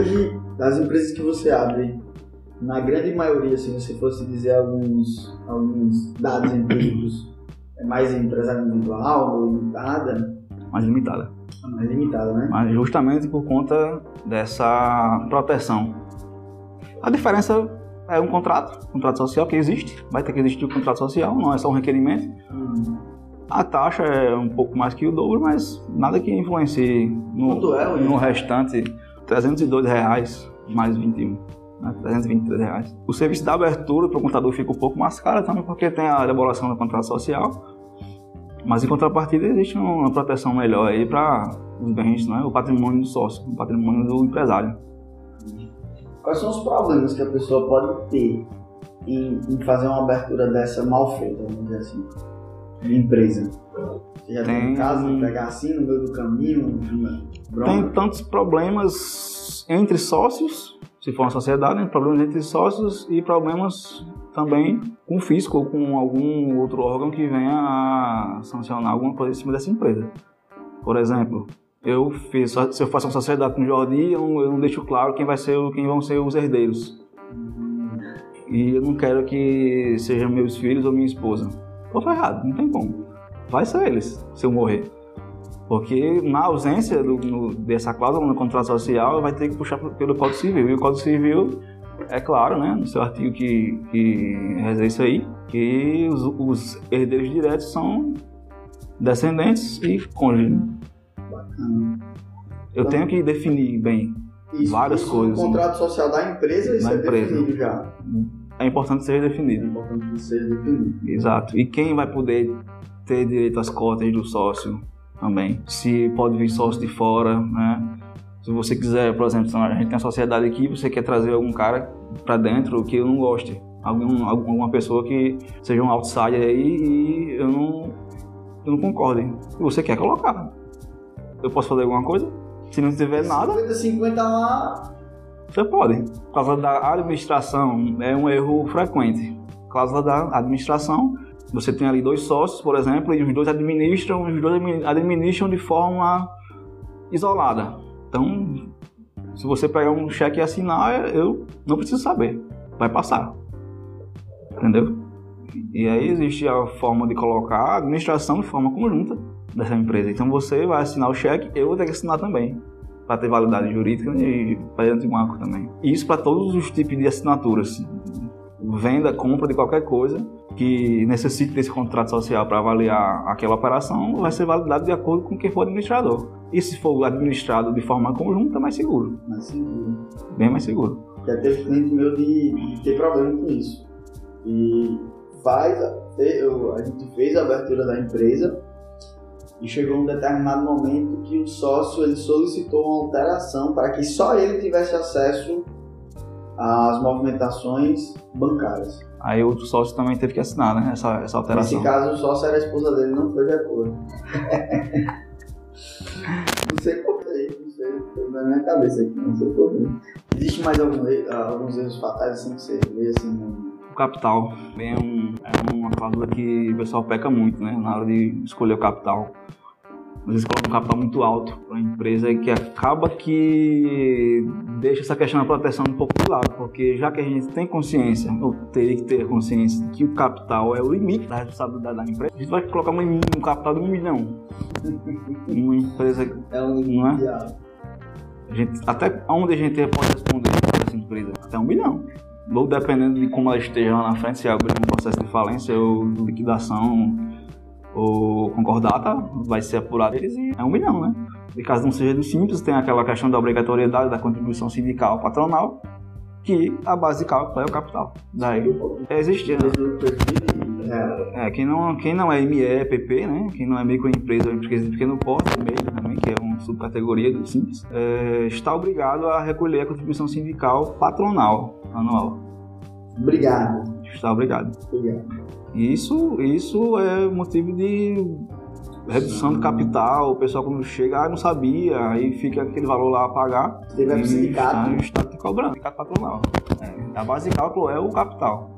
hoje, das empresas que você abre, na grande maioria, se você fosse dizer alguns, alguns dados empíricos, é mais empresário individual ou limitada? Mais limitada. Mais limitada, né? Mas justamente por conta dessa proteção. A diferença é um contrato, um contrato social que existe, vai ter que existir o um contrato social, não é só um requerimento. Hum. A taxa é um pouco mais que o dobro, mas nada que influencie no, é, no restante. 302 reais mais 21. Né? 323 reais. O serviço da abertura para o contador fica um pouco mais caro também porque tem a elaboração do contrato social. Mas em contrapartida existe uma proteção melhor aí para os bens, né? o patrimônio do sócio, o patrimônio do empresário. Quais são os problemas que a pessoa pode ter em, em fazer uma abertura dessa mal feita, vamos dizer assim? De empresa? Você já tem, tem caso de pegar assim no meio do caminho? Tem tantos problemas entre sócios, se for uma sociedade, né? problemas entre sócios e problemas também com o fisco ou com algum outro órgão que venha a sancionar alguma coisa em cima dessa empresa. Por exemplo, eu fiz, se eu faço uma sociedade com o Jordi, eu não, eu não deixo claro quem vai ser, quem vão ser os herdeiros. E eu não quero que sejam meus filhos ou minha esposa. Tô ferrado, não tem como. Vai ser eles, se eu morrer. Porque na ausência do, no, dessa cláusula no contrato social, vai ter que puxar pelo Código Civil. E o Código Civil, é claro, né, no seu artigo que, que reza isso aí, que os, os herdeiros diretos são descendentes e cônjuge. Bacana. Eu tenho que definir bem isso, várias isso coisas. O contrato social da empresa, isso da é empresa. definido já é importante ser definido. É importante ser definido. Exato. E quem vai poder ter direito às cotas do sócio também? Se pode vir sócio de fora, né? Se você quiser, por exemplo, a gente tem uma sociedade aqui, você quer trazer algum cara para dentro que eu não goste, algum, alguma pessoa que seja um outsider aí e eu não, eu não concordo. E você quer colocar. Eu posso fazer alguma coisa? Se não tiver nada. 50, 50 lá, você pode. Cláusula da administração é um erro frequente. Cláusula da administração, você tem ali dois sócios, por exemplo, e os dois administram, os dois administram de forma isolada. Então, se você pegar um cheque e assinar, eu não preciso saber. Vai passar. Entendeu? E aí existe a forma de colocar a administração de forma conjunta dessa empresa. Então você vai assinar o cheque, eu vou ter que assinar também para ter validade jurídica e perante o banco também. Isso para todos os tipos de assinaturas, venda, compra de qualquer coisa que necessite desse contrato social para avaliar aquela operação, vai ser validado de acordo com quem for administrador. E se for administrado de forma conjunta, mais seguro. Mais seguro. Bem mais seguro. Já teve cliente meu de, de ter problema com isso. E faz, a gente fez a abertura da empresa e chegou um determinado momento que o sócio ele solicitou uma alteração para que só ele tivesse acesso às movimentações bancárias. Aí o sócio também teve que assinar, né? Essa, essa alteração. Nesse caso, o sócio era a esposa dele, não foi de acordo. não sei porquê, não sei, foi na minha cabeça aqui, não sei porquê. Existe mais algum, alguns erros fatais assim que você vê assim no capital. É, um, é uma cláusula que o pessoal peca muito, né? Na hora de escolher o capital. Às vezes coloca um capital muito alto para a empresa e que acaba que deixa essa questão da proteção um pouco de lado, porque já que a gente tem consciência, ou teria que ter consciência, que o capital é o limite da responsabilidade da empresa, a gente vai colocar um, um capital de um milhão. uma empresa. É um limite. Não é? A gente, até onde a gente pode responder para essa empresa? Até um milhão ou dependendo de como ela esteja lá na frente, se abrir um processo de falência ou liquidação ou concordata, vai ser apurado eles e é um milhão, né? E caso não seja do simples, tem aquela questão da obrigatoriedade da contribuição sindical patronal, que a base de cálculo é o capital. Daí existe. Né? É, quem não, quem não é ME, PP, né? Quem não é microempresa ou empresa de pequeno porte, MEI também, que é uma subcategoria do Simples, é, está obrigado a recolher a contribuição sindical patronal anual. Obrigado. Está obrigado. Obrigado. Isso, isso é motivo de redução do capital, o pessoal quando chega, ah, não sabia, aí fica aquele valor lá a pagar. Você vai pro sindicato. O Estado está cobrando, sindicato patronal. É, a base de cálculo é o capital.